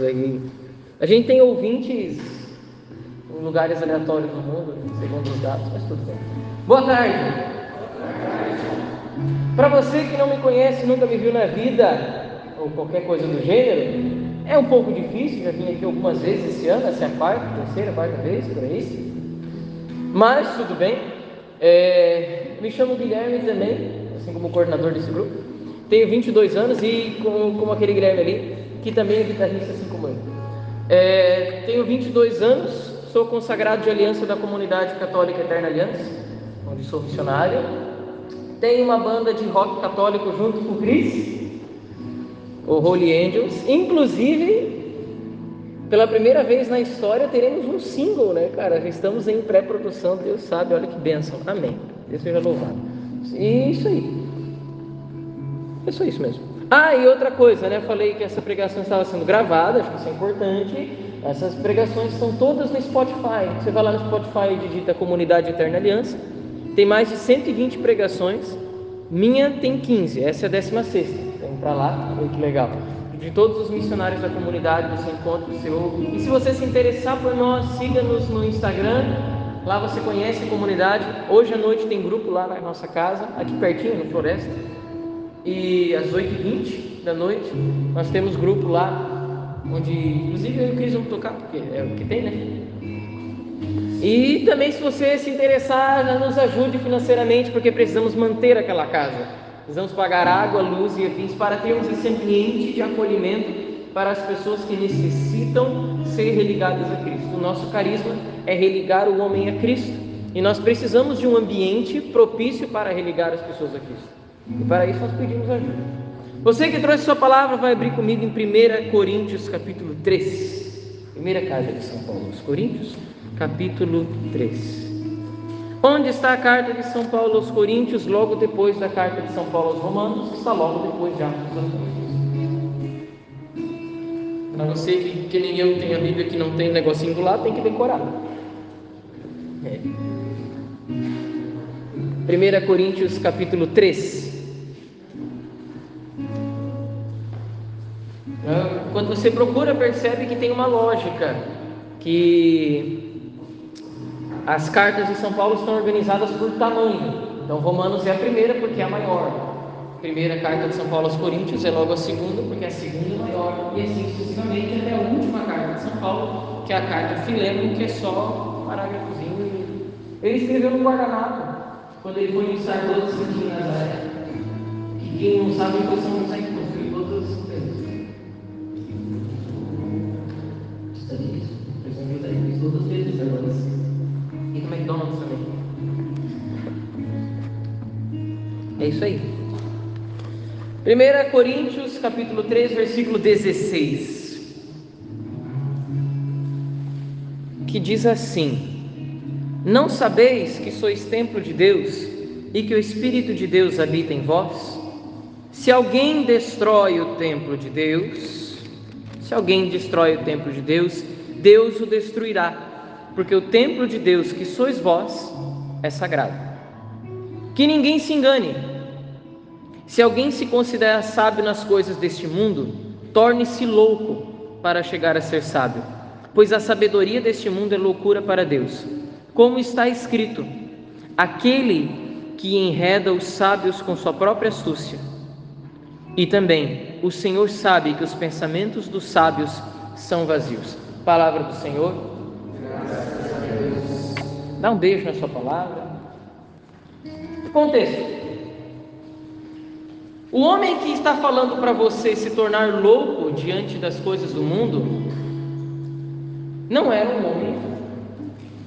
aí. A gente tem ouvintes em lugares aleatórios do mundo, segundo os dados, mas tudo bem. Boa tarde. Para você que não me conhece, nunca me viu na vida, ou qualquer coisa do gênero, é um pouco difícil, já vim aqui algumas vezes esse ano, essa é a quarta, terceira, quarta vez, por aí. Mas tudo bem. É, me chamo Guilherme também, assim como coordenador desse grupo. Tenho 22 anos e como, como aquele Guilherme ali, que também é guitarrista assim como eu. É, tenho 22 anos, sou consagrado de aliança da comunidade católica Eterna Aliança, onde sou missionário. Tenho uma banda de rock católico junto com o Chris, o Holy Angels. Inclusive, pela primeira vez na história, teremos um single, né, cara? Já estamos em pré-produção, Deus sabe, olha que bênção. Amém. Deus seja louvado. E isso aí. É só isso mesmo. Ah, e outra coisa, né? Falei que essa pregação estava sendo gravada, acho que isso é importante. Essas pregações estão todas no Spotify. Você vai lá no Spotify e digita Comunidade Eterna Aliança. Tem mais de 120 pregações. Minha tem 15, essa é a 16. Vem para lá, olha que legal. De todos os missionários da comunidade, você encontra, você ouve. E se você se interessar por nós, siga-nos no Instagram. Lá você conhece a comunidade. Hoje à noite tem grupo lá na nossa casa, aqui pertinho, no Floresta. E às 8h20 da noite nós temos grupo lá, onde inclusive eu e o Cris vamos tocar, porque é o que tem, né? E também se você se interessar, nos ajude financeiramente, porque precisamos manter aquela casa. Precisamos pagar água, luz e afins para termos esse ambiente de acolhimento para as pessoas que necessitam ser religadas a Cristo. O nosso carisma é religar o homem a Cristo. E nós precisamos de um ambiente propício para religar as pessoas a Cristo. E para isso nós pedimos ajuda. Você que trouxe sua palavra vai abrir comigo em 1 Coríntios capítulo 3. Primeira casa de São Paulo, os Coríntios, capítulo 3. Onde está a carta de São Paulo aos Coríntios, logo depois da carta de São Paulo aos Romanos, está logo depois de Atos dos. Para você que, que nem eu tem a Bíblia que não tem negocinho do lado, tem que decorar. É. 1 Coríntios capítulo 3. Quando você procura, percebe que tem uma lógica, que as cartas de São Paulo estão organizadas por tamanho. Então, Romanos é a primeira porque é a maior. A primeira carta de São Paulo aos Coríntios é logo a segunda, porque a segunda é maior, e assim sucessivamente até a última carta de São Paulo, que é a carta Filemo, que é só um parágrafozinho. Ele escreveu no guardanapo, quando ele foi iniciar todas as em Nazaré. Que quem não sabe, depois não consegue É isso aí. 1 Coríntios capítulo 3, versículo 16. Que diz assim: Não sabeis que sois templo de Deus e que o Espírito de Deus habita em vós? Se alguém destrói o templo de Deus, se alguém destrói o templo de Deus, Deus o destruirá, porque o templo de Deus que sois vós é sagrado. Que ninguém se engane, se alguém se considera sábio nas coisas deste mundo, torne-se louco para chegar a ser sábio, pois a sabedoria deste mundo é loucura para Deus. Como está escrito: aquele que enreda os sábios com sua própria astúcia. E também o Senhor sabe que os pensamentos dos sábios são vazios. Palavra do Senhor. Dá um beijo na sua palavra. Contexto. O homem que está falando para você se tornar louco diante das coisas do mundo não era um homem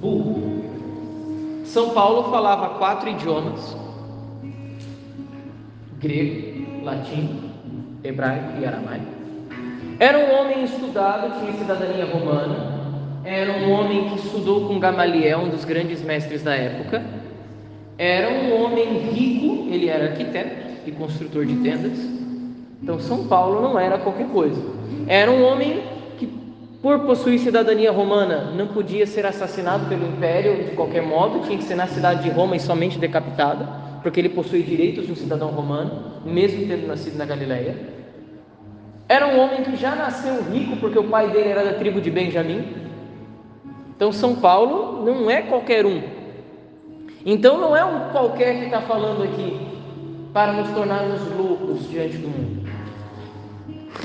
burro. São Paulo falava quatro idiomas: grego, latim, hebraico e aramaico. Era um homem estudado, tinha cidadania romana. Era um homem que estudou com Gamaliel, um dos grandes mestres da época. Era um homem rico, era arquiteto e construtor de tendas. Então, São Paulo não era qualquer coisa. Era um homem que, por possuir cidadania romana, não podia ser assassinado pelo império de qualquer modo, tinha que ser na cidade de Roma e somente decapitado, porque ele possui direitos de um cidadão romano, mesmo tendo nascido na Galileia. Era um homem que já nasceu rico, porque o pai dele era da tribo de Benjamim. Então, São Paulo não é qualquer um. Então, não é um qualquer que está falando aqui para nos tornarmos loucos diante do mundo.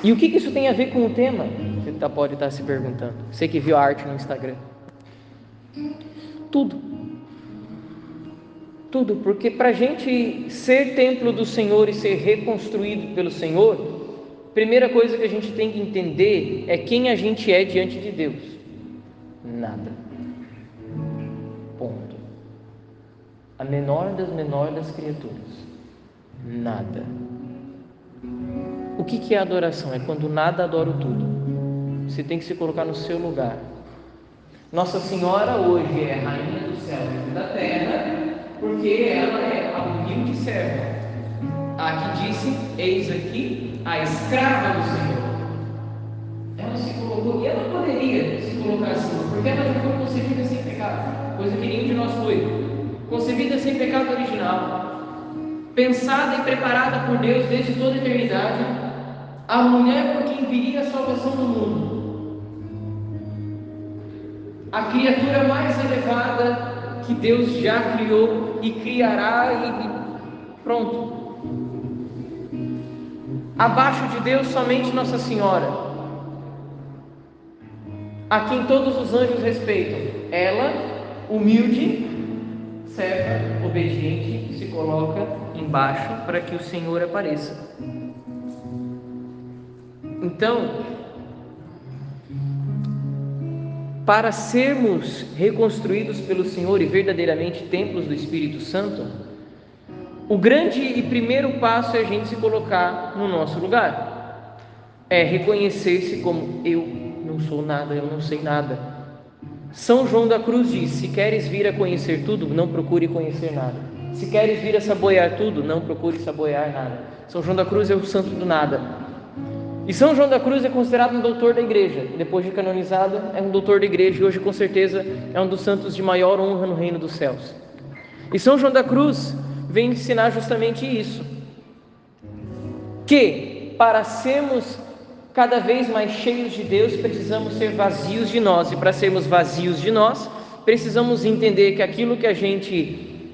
E o que, que isso tem a ver com o tema? Você tá, pode estar tá se perguntando. Você que viu a arte no Instagram. Tudo. Tudo, porque para a gente ser templo do Senhor e ser reconstruído pelo Senhor, primeira coisa que a gente tem que entender é quem a gente é diante de Deus. Nada. Ponto. A menor das menores das criaturas. Nada. O que, é adoração? É quando nada adora tudo. Você tem que se colocar no seu lugar. Nossa Senhora hoje é rainha do céu e da terra, porque ela é a humilde serva. A que disse: Eis aqui a escrava do Senhor. Ela se colocou, e ela poderia se colocar assim, porque ela já foi concebida sem pecado, coisa que nenhum de nós foi. Concebida sem pecado original, pensada e preparada por Deus desde toda a eternidade, a mulher por quem viria a salvação do mundo. A criatura mais elevada que Deus já criou e criará e pronto. Abaixo de Deus, somente Nossa Senhora, a quem todos os anjos respeitam. Ela, humilde, serva, obediente, se coloca embaixo para que o Senhor apareça. Então, para sermos reconstruídos pelo Senhor e verdadeiramente templos do Espírito Santo, o grande e primeiro passo é a gente se colocar no nosso lugar. É reconhecer-se como eu não sou nada, eu não sei nada. São João da Cruz diz: se queres vir a conhecer tudo, não procure conhecer nada. Se queres vir a saboiar tudo, não procure saboiar nada. São João da Cruz é o santo do nada. E São João da Cruz é considerado um doutor da igreja. Depois de canonizado, é um doutor da igreja e hoje, com certeza, é um dos santos de maior honra no reino dos céus. E São João da Cruz vem ensinar justamente isso. Que para sermos cada vez mais cheios de Deus, precisamos ser vazios de nós, e para sermos vazios de nós, precisamos entender que aquilo que a gente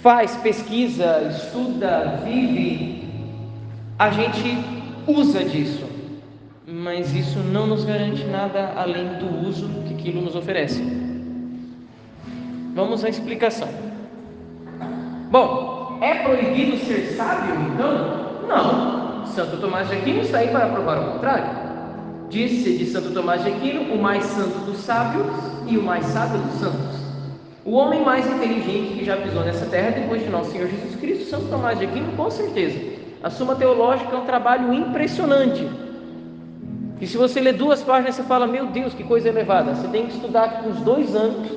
faz, pesquisa, estuda, vive, a gente usa disso, mas isso não nos garante nada além do uso que aquilo nos oferece. Vamos à explicação. Bom, é proibido ser sábio então? Não. Santo Tomás de Aquino está aí para provar o contrário. Disse de Santo Tomás de Aquino, o mais santo dos sábios e o mais sábio dos santos. O homem mais inteligente que já pisou nessa terra depois de nosso Senhor Jesus Cristo, Santo Tomás de Aquino, com certeza. A Suma Teológica é um trabalho impressionante. E se você lê duas páginas, você fala: Meu Deus, que coisa elevada. Você tem que estudar uns dois anos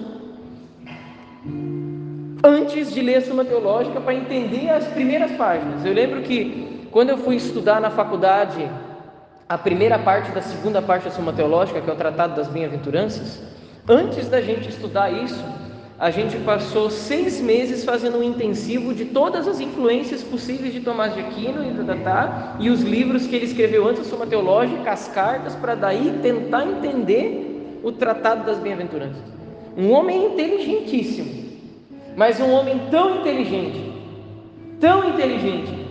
antes de ler a Suma Teológica para entender as primeiras páginas. Eu lembro que quando eu fui estudar na faculdade a primeira parte da segunda parte da Suma Teológica, que é o Tratado das Bem-aventuranças, antes da gente estudar isso, a gente passou seis meses fazendo um intensivo de todas as influências possíveis de Tomás de Aquino e Tatá, e os livros que ele escreveu antes da Suma Teológica, as cartas, para daí tentar entender o Tratado das Bem-aventuranças. Um homem inteligentíssimo, mas um homem tão inteligente, tão inteligente,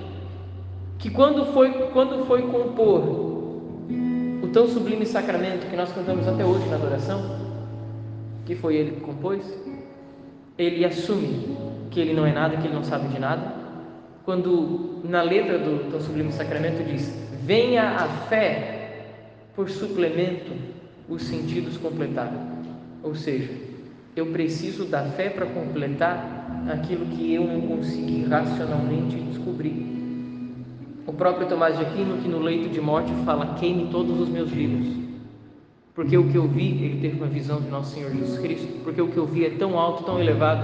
que quando foi, quando foi compor o tão sublime sacramento que nós cantamos até hoje na adoração, que foi ele que compôs, ele assume que ele não é nada, que ele não sabe de nada, quando na letra do tão sublime sacramento diz: Venha a fé por suplemento os sentidos completar. Ou seja, eu preciso da fé para completar aquilo que eu não consegui racionalmente descobrir. O próprio Tomás de Aquino, que no leito de morte fala: queime todos os meus livros. Porque o que eu vi, ele teve uma visão de nosso Senhor Jesus Cristo. Porque o que eu vi é tão alto, tão elevado,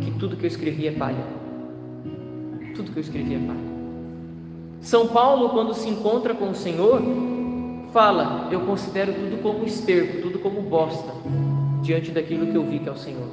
que tudo que eu escrevi é palha. Tudo que eu escrevi é palha. São Paulo, quando se encontra com o Senhor, fala: Eu considero tudo como esterco, tudo como bosta diante daquilo que eu vi que é o Senhor.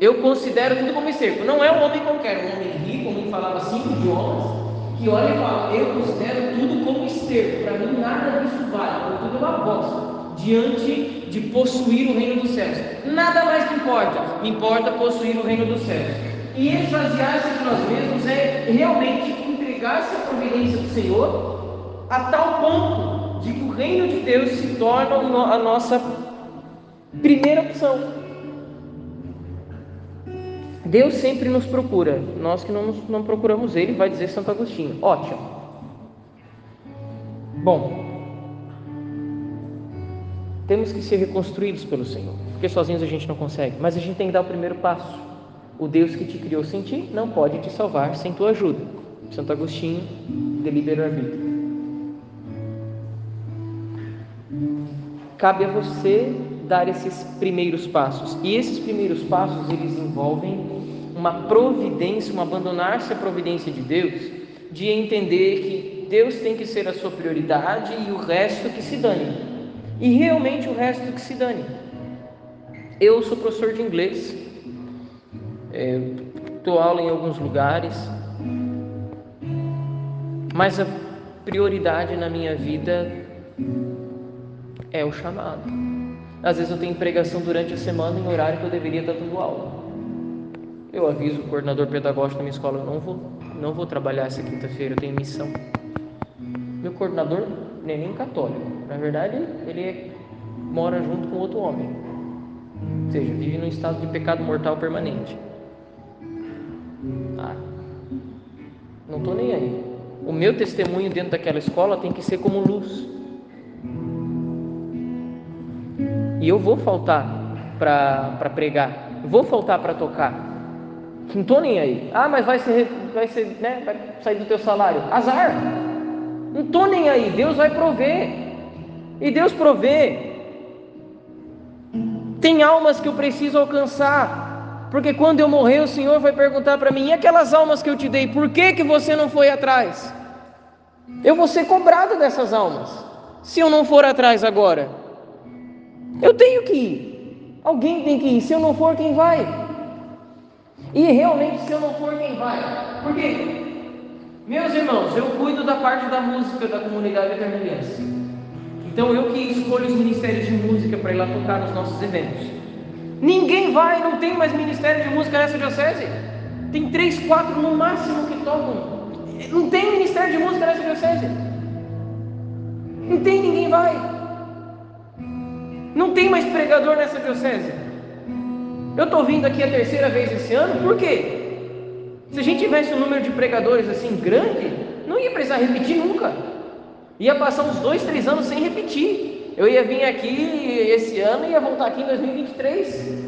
Eu considero tudo como esterco. Não é um homem qualquer, um homem rico, um homem que falava cinco idiomas, que olha e fala: Eu considero tudo como esterco, para mim nada disso vale, tudo é uma bosta diante de possuir o reino dos céus. Nada mais me importa, importa possuir o reino dos céus. E esvaziar-se de nós mesmos é realmente entregar-se à providência do Senhor a tal ponto de que o reino de Deus se torna a nossa primeira opção. Deus sempre nos procura, nós que não, nos, não procuramos Ele, vai dizer Santo Agostinho. Ótimo. Bom, temos que ser reconstruídos pelo Senhor, porque sozinhos a gente não consegue, mas a gente tem que dar o primeiro passo. O Deus que te criou sem ti não pode te salvar sem tua ajuda. Santo Agostinho, delibera vida. Cabe a você dar esses primeiros passos. E esses primeiros passos eles envolvem uma providência, um abandonar-se à providência de Deus, de entender que Deus tem que ser a sua prioridade e o resto que se dane. E realmente o resto que se dane. Eu sou professor de inglês, é, dou aula em alguns lugares, mas a prioridade na minha vida é o chamado. Às vezes eu tenho pregação durante a semana em horário que eu deveria estar dando aula. Eu aviso o coordenador pedagógico da minha escola, eu não vou, não vou trabalhar essa quinta-feira, eu tenho missão. Meu coordenador não é nem católico, na verdade ele é, mora junto com outro homem, ou seja, vive num estado de pecado mortal permanente. Ah, não estou nem aí. O meu testemunho dentro daquela escola tem que ser como luz. E eu vou faltar para pregar, vou faltar para tocar, não estou nem aí. Ah, mas vai ser, vai ser, né? Vai sair do teu salário. Azar. Não estou nem aí. Deus vai prover. E Deus provê. Tem almas que eu preciso alcançar. Porque quando eu morrer, o Senhor vai perguntar para mim: e aquelas almas que eu te dei, por que, que você não foi atrás? Eu vou ser cobrado dessas almas, se eu não for atrás agora. Eu tenho que ir. Alguém tem que ir. Se eu não for, quem vai? E realmente, se eu não for, quem vai? Por quê? Meus irmãos, eu cuido da parte da música da comunidade eternilense. Então eu que escolho os ministérios de música para ir lá tocar nos nossos eventos. Ninguém vai, não tem mais ministério de música nessa diocese. Tem três, quatro no máximo que tocam. Não tem ministério de música nessa diocese. Não tem, ninguém vai. Não tem mais pregador nessa diocese. Eu estou vindo aqui a terceira vez esse ano, por quê? Se a gente tivesse um número de pregadores assim grande, não ia precisar repetir nunca. Ia passar uns dois, três anos sem repetir. Eu ia vir aqui esse ano e ia voltar aqui em 2023.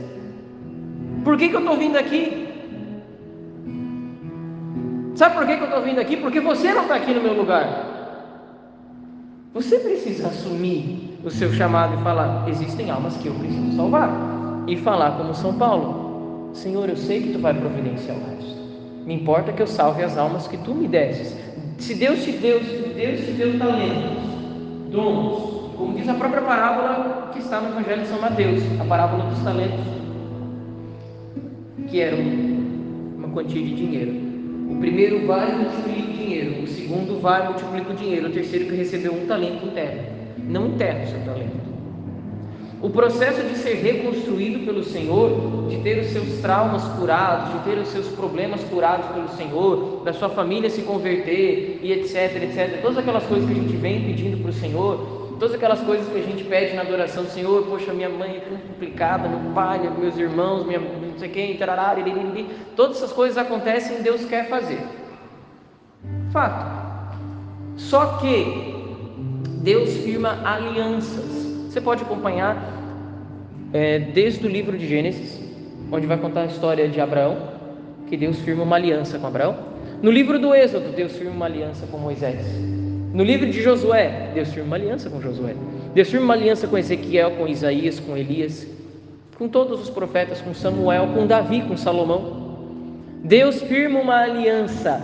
Por que, que eu estou vindo aqui? Sabe por que, que eu estou vindo aqui? Porque você não está aqui no meu lugar. Você precisa assumir o seu chamado e falar: existem almas que eu preciso salvar e falar como São Paulo: Senhor, eu sei que tu vai providenciar o resto. Me importa que eu salve as almas que tu me desses. Se Deus te deu, se Deus te deu talentos, dons, como diz a própria parábola que está no Evangelho de São Mateus, a parábola dos talentos, que era uma quantia de dinheiro. O primeiro vai e multiplica o dinheiro, o segundo vai e multiplica o dinheiro, o terceiro que recebeu um talento enterra. Não enterra o seu talento. O processo de ser reconstruído pelo Senhor, de ter os seus traumas curados, de ter os seus problemas curados pelo Senhor, da sua família se converter e etc, etc. Todas aquelas coisas que a gente vem pedindo para o Senhor, todas aquelas coisas que a gente pede na adoração do Senhor, poxa, minha mãe é complicada, meu pai, meus irmãos, minha não sei quem, tarará, todas essas coisas acontecem e Deus quer fazer. Fato. Só que Deus firma alianças você pode acompanhar é, desde o livro de Gênesis, onde vai contar a história de Abraão, que Deus firma uma aliança com Abraão. No livro do Êxodo, Deus firma uma aliança com Moisés. No livro de Josué, Deus firma uma aliança com Josué. Deus firma uma aliança com Ezequiel, com Isaías, com Elias, com todos os profetas, com Samuel, com Davi, com Salomão. Deus firma uma aliança.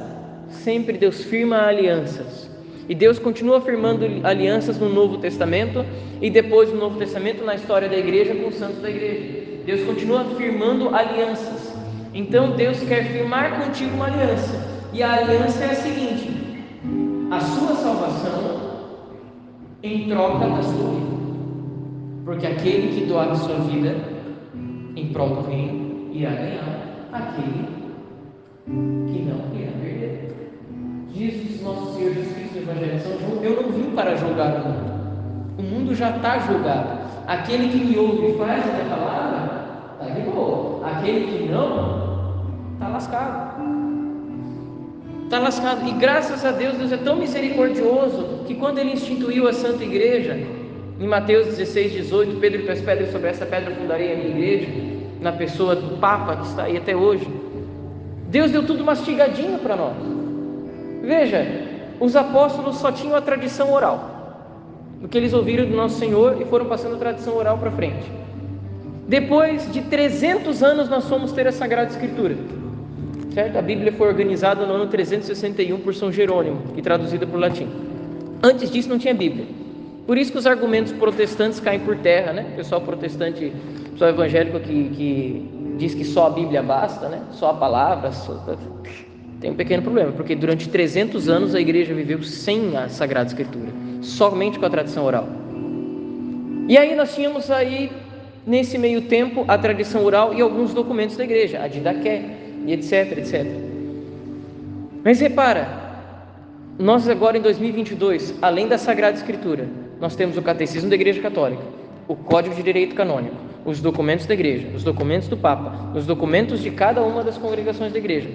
Sempre Deus firma alianças. E Deus continua firmando alianças no Novo Testamento e depois no Novo Testamento na história da igreja com os santos da igreja. Deus continua firmando alianças. Então Deus quer firmar contigo uma aliança. E a aliança é a seguinte: a sua salvação em troca da sua vida. Porque aquele que doar a sua vida em prol do reino irá ganhar, aquele que não irá perder. Diz nosso Senhor Jesus Cristo no Evangelho São João: Eu não vim para julgar o mundo, o mundo já está julgado. Aquele que me ouve e faz a minha palavra, está de boa. Aquele que não, está lascado. Está lascado. E graças a Deus, Deus é tão misericordioso que quando Ele instituiu a Santa Igreja, em Mateus 16, 18, Pedro e as pedras sobre essa pedra fundarei a minha igreja, na pessoa do Papa que está aí até hoje. Deus deu tudo mastigadinho para nós. Veja, os apóstolos só tinham a tradição oral do que eles ouviram do nosso Senhor e foram passando a tradição oral para frente. Depois de 300 anos nós fomos ter a Sagrada Escritura. Certo? A Bíblia foi organizada no ano 361 por São Jerônimo e traduzida para o latim. Antes disso não tinha Bíblia. Por isso que os argumentos protestantes caem por terra, né? O pessoal protestante, o pessoal evangélico que, que diz que só a Bíblia basta, né? Só a palavra, só... tem um pequeno problema, porque durante 300 anos a igreja viveu sem a Sagrada Escritura somente com a tradição oral. E aí nós tínhamos aí, nesse meio tempo, a tradição oral e alguns documentos da igreja, a Didaqué, e etc, etc. Mas repara, nós agora em 2022, além da Sagrada Escritura, nós temos o Catecismo da Igreja Católica, o Código de Direito Canônico, os documentos da Igreja, os documentos do Papa, os documentos de cada uma das congregações da Igreja.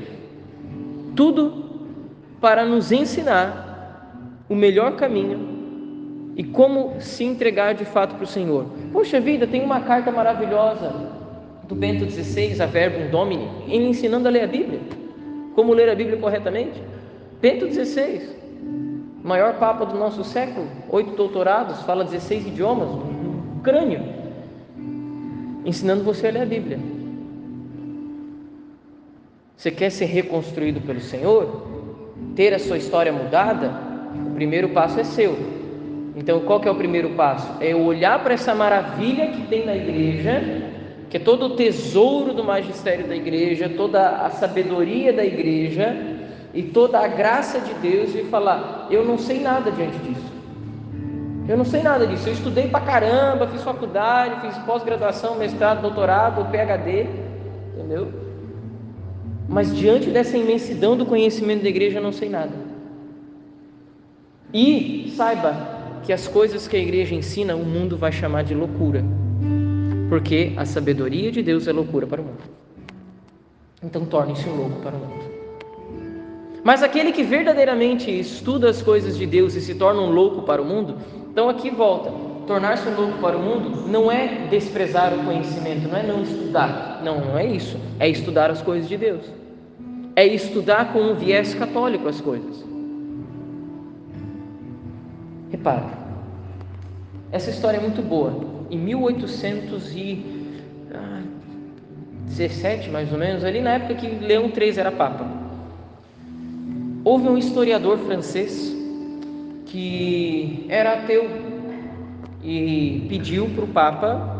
Tudo para nos ensinar o melhor caminho e como se entregar de fato para o Senhor. Poxa vida, tem uma carta maravilhosa do Bento XVI, a Verbum Domini, ensinando a ler a Bíblia. Como ler a Bíblia corretamente? Bento XVI, maior papa do nosso século, oito doutorados, fala 16 idiomas, um crânio, ensinando você a ler a Bíblia. Você quer ser reconstruído pelo Senhor? Ter a sua história mudada? O primeiro passo é seu, então, qual que é o primeiro passo? É olhar para essa maravilha que tem na igreja, que é todo o tesouro do magistério da igreja, toda a sabedoria da igreja e toda a graça de Deus e falar: eu não sei nada diante disso. Eu não sei nada disso. Eu estudei pra caramba, fiz faculdade, fiz pós-graduação, mestrado, doutorado, PhD, entendeu? Mas diante dessa imensidão do conhecimento da igreja, eu não sei nada. E saiba, que as coisas que a igreja ensina, o mundo vai chamar de loucura, porque a sabedoria de Deus é loucura para o mundo. Então torne-se um louco para o mundo. Mas aquele que verdadeiramente estuda as coisas de Deus e se torna um louco para o mundo, então aqui volta. Tornar-se um louco para o mundo não é desprezar o conhecimento, não é não estudar. Não, não é isso. É estudar as coisas de Deus. É estudar com um viés católico as coisas. Repare, essa história é muito boa. Em 1817, mais ou menos, ali na época que Leão III era papa, houve um historiador francês que era ateu e pediu para o papa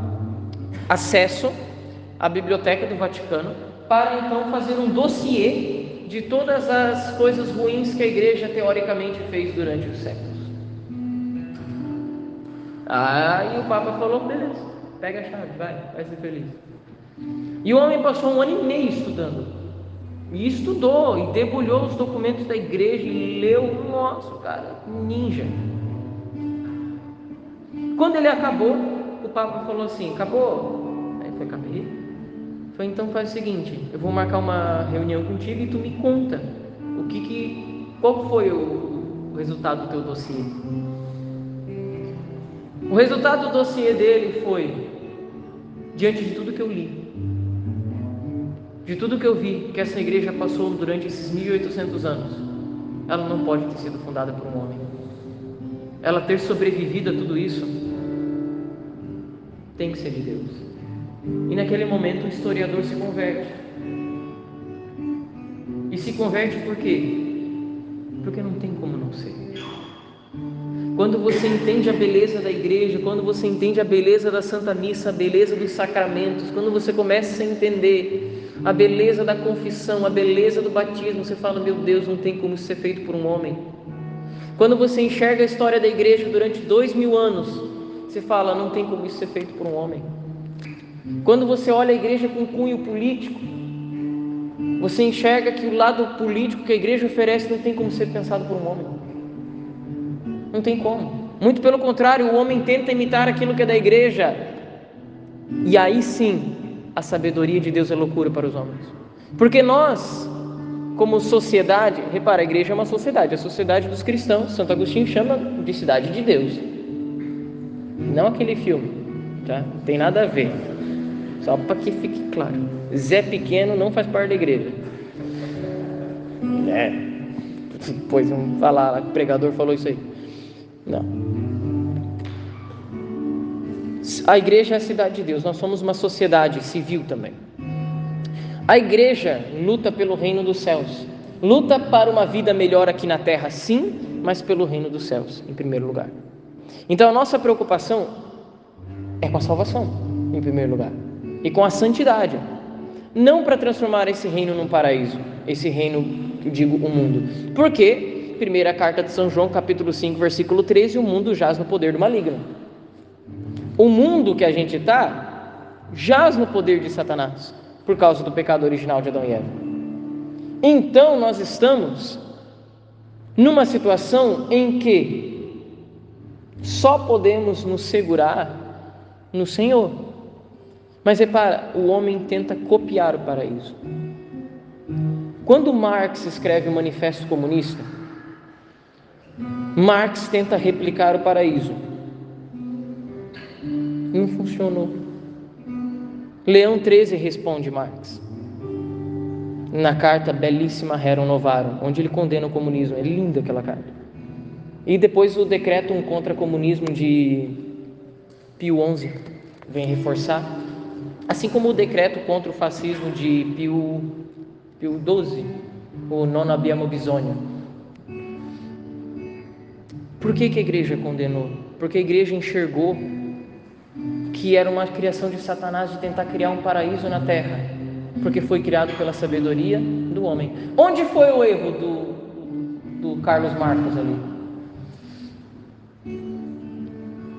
acesso à biblioteca do Vaticano para então fazer um dossiê de todas as coisas ruins que a igreja teoricamente fez durante os séculos. Aí o Papa falou: beleza, pega a chave, vai, vai ser feliz. E o homem passou um ano e meio estudando. E estudou, e debulhou os documentos da igreja e leu, nossa, cara, ninja. Quando ele acabou, o Papa falou assim: acabou? Aí foi, acabei. Foi então faz o seguinte: eu vou marcar uma reunião contigo e tu me conta o que que, qual foi o, o resultado do teu dossiê. O resultado do dossiê dele foi: diante de tudo que eu li, de tudo que eu vi que essa igreja passou durante esses 1800 anos, ela não pode ter sido fundada por um homem. Ela ter sobrevivido a tudo isso tem que ser de Deus. E naquele momento o historiador se converte. E se converte por quê? Porque não tem como não ser. Quando você entende a beleza da igreja, quando você entende a beleza da Santa Missa, a beleza dos sacramentos, quando você começa a entender a beleza da confissão, a beleza do batismo, você fala: Meu Deus, não tem como isso ser feito por um homem. Quando você enxerga a história da igreja durante dois mil anos, você fala, não tem como isso ser feito por um homem. Quando você olha a igreja com cunho político, você enxerga que o lado político que a igreja oferece não tem como ser pensado por um homem. Não tem como. Muito pelo contrário, o homem tenta imitar aquilo que é da igreja. E aí sim, a sabedoria de Deus é loucura para os homens. Porque nós, como sociedade, repara, a igreja é uma sociedade, a sociedade dos cristãos, Santo Agostinho chama de cidade de Deus. Não aquele filme, tá? Tem nada a ver. Só para que fique claro. Zé Pequeno não faz parte da igreja. É. Depois vamos falar, o pregador falou isso aí. Não. A igreja é a cidade de Deus, nós somos uma sociedade civil também. A igreja luta pelo reino dos céus, luta para uma vida melhor aqui na terra, sim, mas pelo reino dos céus, em primeiro lugar. Então a nossa preocupação é com a salvação, em primeiro lugar, e com a santidade, não para transformar esse reino num paraíso, esse reino, eu digo, o um mundo. Porque, primeira carta de São João, capítulo 5, versículo 13, o mundo jaz no poder do maligno. O mundo que a gente está jaz no poder de Satanás, por causa do pecado original de Adão e Eva. Então nós estamos numa situação em que só podemos nos segurar no Senhor. Mas repara, o homem tenta copiar o paraíso. Quando Marx escreve o Manifesto Comunista, Marx tenta replicar o paraíso. Não funcionou. Leão 13 responde Marx. Na carta belíssima Rerum Novarum, onde ele condena o comunismo. É linda aquela carta. E depois o decreto um contra comunismo de Pio XI vem reforçar. Assim como o decreto contra o fascismo de Pio, Pio XII, o non abbiamo bisogno. Por que, que a igreja condenou? Porque a igreja enxergou que era uma criação de Satanás de tentar criar um paraíso na terra, porque foi criado pela sabedoria do homem. Onde foi o erro do, do Carlos Marcos ali?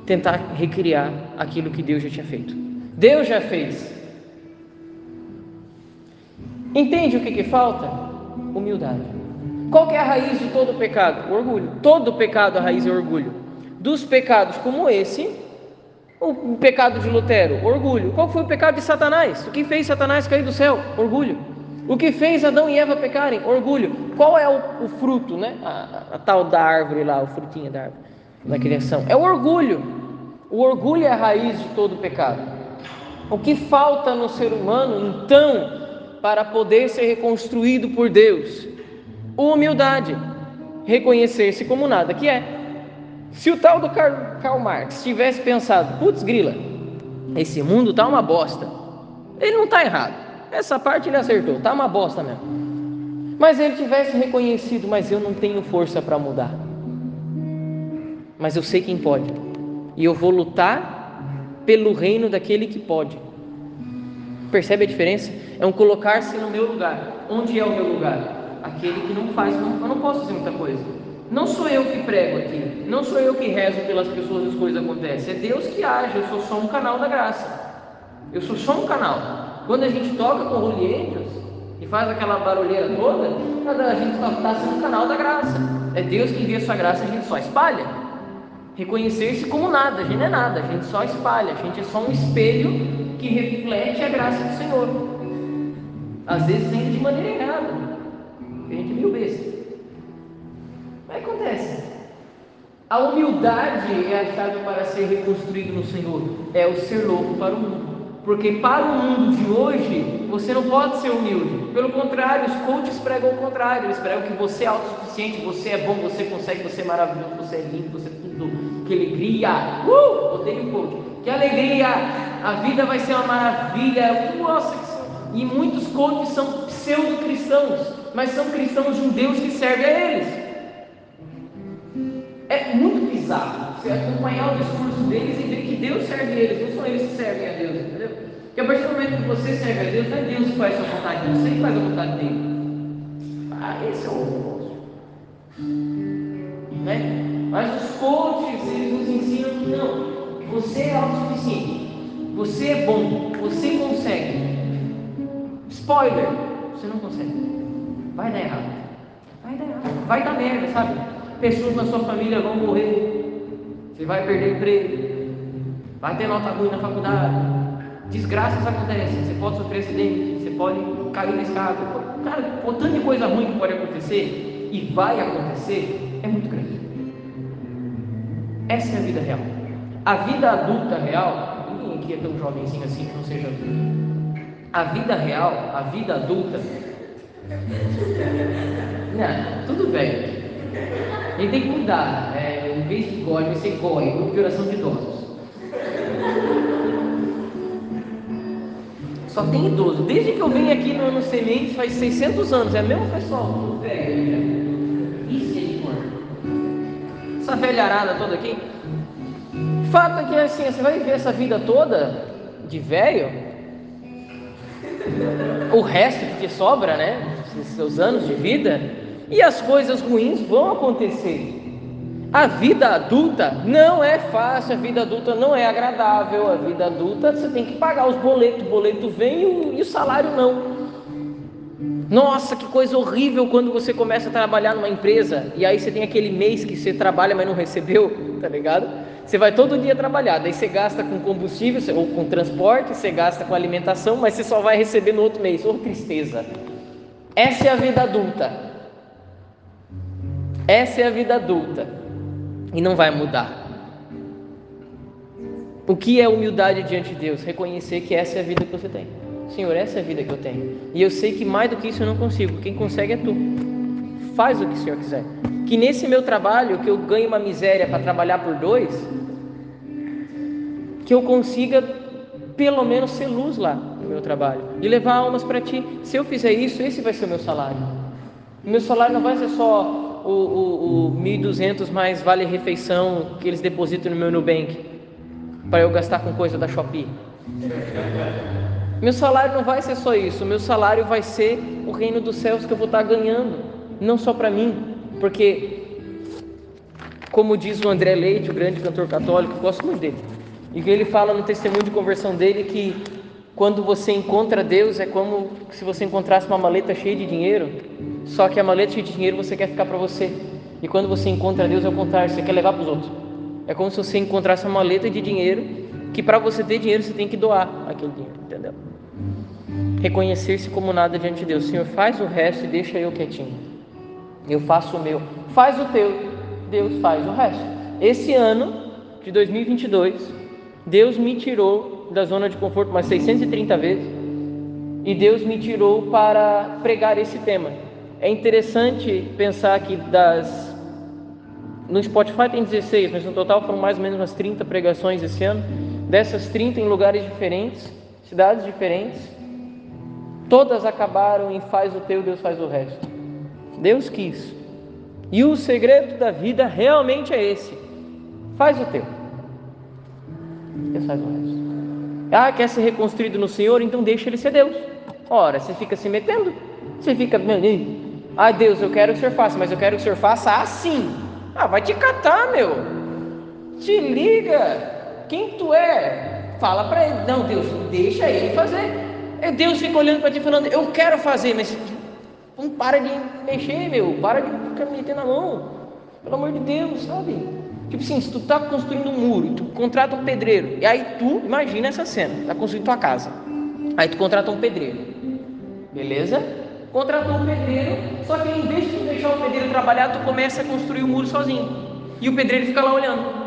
Tentar recriar aquilo que Deus já tinha feito. Deus já fez. Entende o que, que falta? Humildade. Qual é a raiz de todo pecado? Orgulho. Todo pecado a raiz é orgulho. Dos pecados como esse, o pecado de Lutero, orgulho. Qual foi o pecado de Satanás? O que fez Satanás cair do céu? Orgulho. O que fez Adão e Eva pecarem? Orgulho. Qual é o, o fruto, né? A, a, a, tal da árvore lá, o frutinho da árvore, da criação. É o orgulho. O orgulho é a raiz de todo pecado. O que falta no ser humano, então, para poder ser reconstruído por Deus? Humildade. Reconhecer-se como nada que é. Se o tal do Karl Marx tivesse pensado, putz, grila, esse mundo tá uma bosta, ele não está errado. Essa parte ele acertou, tá uma bosta mesmo. Mas ele tivesse reconhecido, mas eu não tenho força para mudar. Mas eu sei quem pode. E eu vou lutar pelo reino daquele que pode. Percebe a diferença? É um colocar-se no meu lugar. Onde é o meu lugar? Aquele que não faz, não, eu não posso fazer muita coisa. Não sou eu que prego aqui, não sou eu que rezo pelas pessoas e as coisas acontecem, é Deus que age, eu sou só um canal da graça. Eu sou só um canal. Quando a gente toca com Holy e faz aquela barulheira toda, a gente está sendo um canal da graça. É Deus que envia a sua graça, a gente só espalha. Reconhecer-se como nada, a gente é nada, a gente só espalha, a gente é só um espelho que reflete a graça do Senhor. Às vezes ainda de maneira errada, a gente é meio besta. Mas acontece. A humildade é a chave para ser reconstruído no Senhor. É o ser louco para o mundo. Porque para o mundo de hoje, você não pode ser humilde. Pelo contrário, os coaches pregam o contrário. Eles pregam que você é autossuficiente, você é bom, você consegue, você é maravilhoso, você é lindo, você é tudo. Que alegria! Uh! Odeio o coach. Que alegria! A vida vai ser uma maravilha. Nossa, que. E muitos coaches são pseudo-cristãos, mas são cristãos de um Deus que serve a eles. É muito bizarro você acompanhar o discurso deles e ver que Deus serve eles, não são eles que servem a Deus, entendeu? Porque a partir do momento que você serve a Deus, não é Deus que faz a sua vontade, você que faz a vontade dele. Ah, esse é o negócio. né? Mas os coaches, eles nos ensinam que não, você é autossuficiente, você é bom, você consegue. Spoiler, você não consegue. Vai dar errado. Vai dar errado. Vai dar merda, sabe? Pessoas na sua família vão morrer. Você vai perder emprego. Vai ter nota ruim na faculdade. Desgraças acontecem. Você pode sofrer acidente. Você pode cair na escada. Cara, o tanto de coisa ruim que pode acontecer e vai acontecer é muito grande. Essa é a vida real. A vida adulta real, ninguém aqui é tão jovenzinho assim que não seja adulto. A vida real, a vida adulta. Não, tudo bem. Ele tem que mudar. É, em vez de gole, ser gole, grupo oração de idosos. Só tem idoso. Desde que eu venho aqui no, no Sementes faz 600 anos. É mesmo pessoal, velho. É Essa velharada toda aqui. Fato é que assim, você vai viver essa vida toda de velho. O resto que sobra, né? Seus anos de vida. E as coisas ruins vão acontecer. A vida adulta não é fácil, a vida adulta não é agradável, a vida adulta você tem que pagar os boletos, o boleto vem e o, e o salário não. Nossa, que coisa horrível quando você começa a trabalhar numa empresa e aí você tem aquele mês que você trabalha, mas não recebeu, tá ligado? Você vai todo dia trabalhar, daí você gasta com combustível ou com transporte, você gasta com alimentação, mas você só vai receber no outro mês. Oh, tristeza. Essa é a vida adulta. Essa é a vida adulta e não vai mudar. O que é humildade diante de Deus? Reconhecer que essa é a vida que você tem. Senhor, essa é a vida que eu tenho. E eu sei que mais do que isso eu não consigo. Quem consegue é tu. Faz o que o Senhor quiser. Que nesse meu trabalho, que eu ganhe uma miséria para trabalhar por dois, que eu consiga pelo menos ser luz lá no meu trabalho e levar almas para ti. Se eu fizer isso, esse vai ser o meu salário. O meu salário não vai ser só o, o, o 1.200 mais vale refeição que eles depositam no meu Nubank para eu gastar com coisa da Shopee. Meu salário não vai ser só isso, meu salário vai ser o reino dos céus que eu vou estar ganhando, não só para mim, porque, como diz o André Leite, o grande cantor católico, eu gosto muito dele, e ele fala no testemunho de conversão dele que quando você encontra Deus é como se você encontrasse uma maleta cheia de dinheiro só que a maleta de dinheiro você quer ficar para você. E quando você encontra Deus, é o contrário, você quer levar para os outros. É como se você encontrasse uma maleta de dinheiro que para você ter dinheiro você tem que doar aquele dinheiro, entendeu? Reconhecer-se como nada diante de Deus. Senhor, faz o resto e deixa eu quietinho. Eu faço o meu. Faz o teu, Deus faz o resto. Esse ano de 2022, Deus me tirou da zona de conforto mais 630 vezes e Deus me tirou para pregar esse tema é interessante pensar que das no Spotify tem 16, mas no total foram mais ou menos umas 30 pregações esse ano. Dessas 30 em lugares diferentes, cidades diferentes, todas acabaram em faz o teu, Deus faz o resto. Deus quis. E o segredo da vida realmente é esse: faz o teu, Deus faz o resto. Ah, quer ser reconstruído no Senhor? Então deixa Ele ser Deus. Ora, você fica se metendo, você fica, ah, Deus, eu quero que o Senhor faça, mas eu quero que o Senhor faça assim. Ah, vai te catar, meu. Te liga. Quem tu é? Fala para ele. Não, Deus, deixa ele fazer. É Deus fica olhando para ti falando, eu quero fazer, mas não para de mexer, meu. Para de ficar metendo na mão. Pelo amor de Deus, sabe? Tipo assim, se tu tá construindo um muro, tu contrata um pedreiro, e aí tu, imagina essa cena, tá construindo tua casa. Aí tu contrata um pedreiro. Beleza? contratou um pedreiro, só que em vez de deixar o pedreiro trabalhar, tu começa a construir o muro sozinho. E o pedreiro fica lá olhando.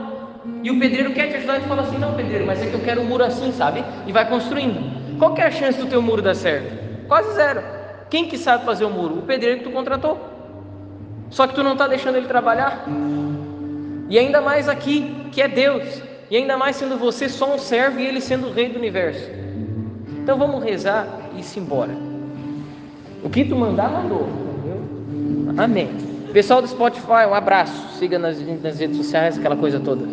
E o pedreiro quer te ajudar e fala assim: Não, pedreiro, mas é que eu quero um muro assim, sabe? E vai construindo. Qual é a chance do teu muro dar certo? Quase zero. Quem que sabe fazer o muro? O pedreiro que tu contratou. Só que tu não está deixando ele trabalhar. E ainda mais aqui, que é Deus. E ainda mais sendo você só um servo e ele sendo o rei do universo. Então vamos rezar e ir embora. O que tu mandar, mandou. Entendeu? Amém. Pessoal do Spotify, um abraço. Siga nas, nas redes sociais, aquela coisa toda.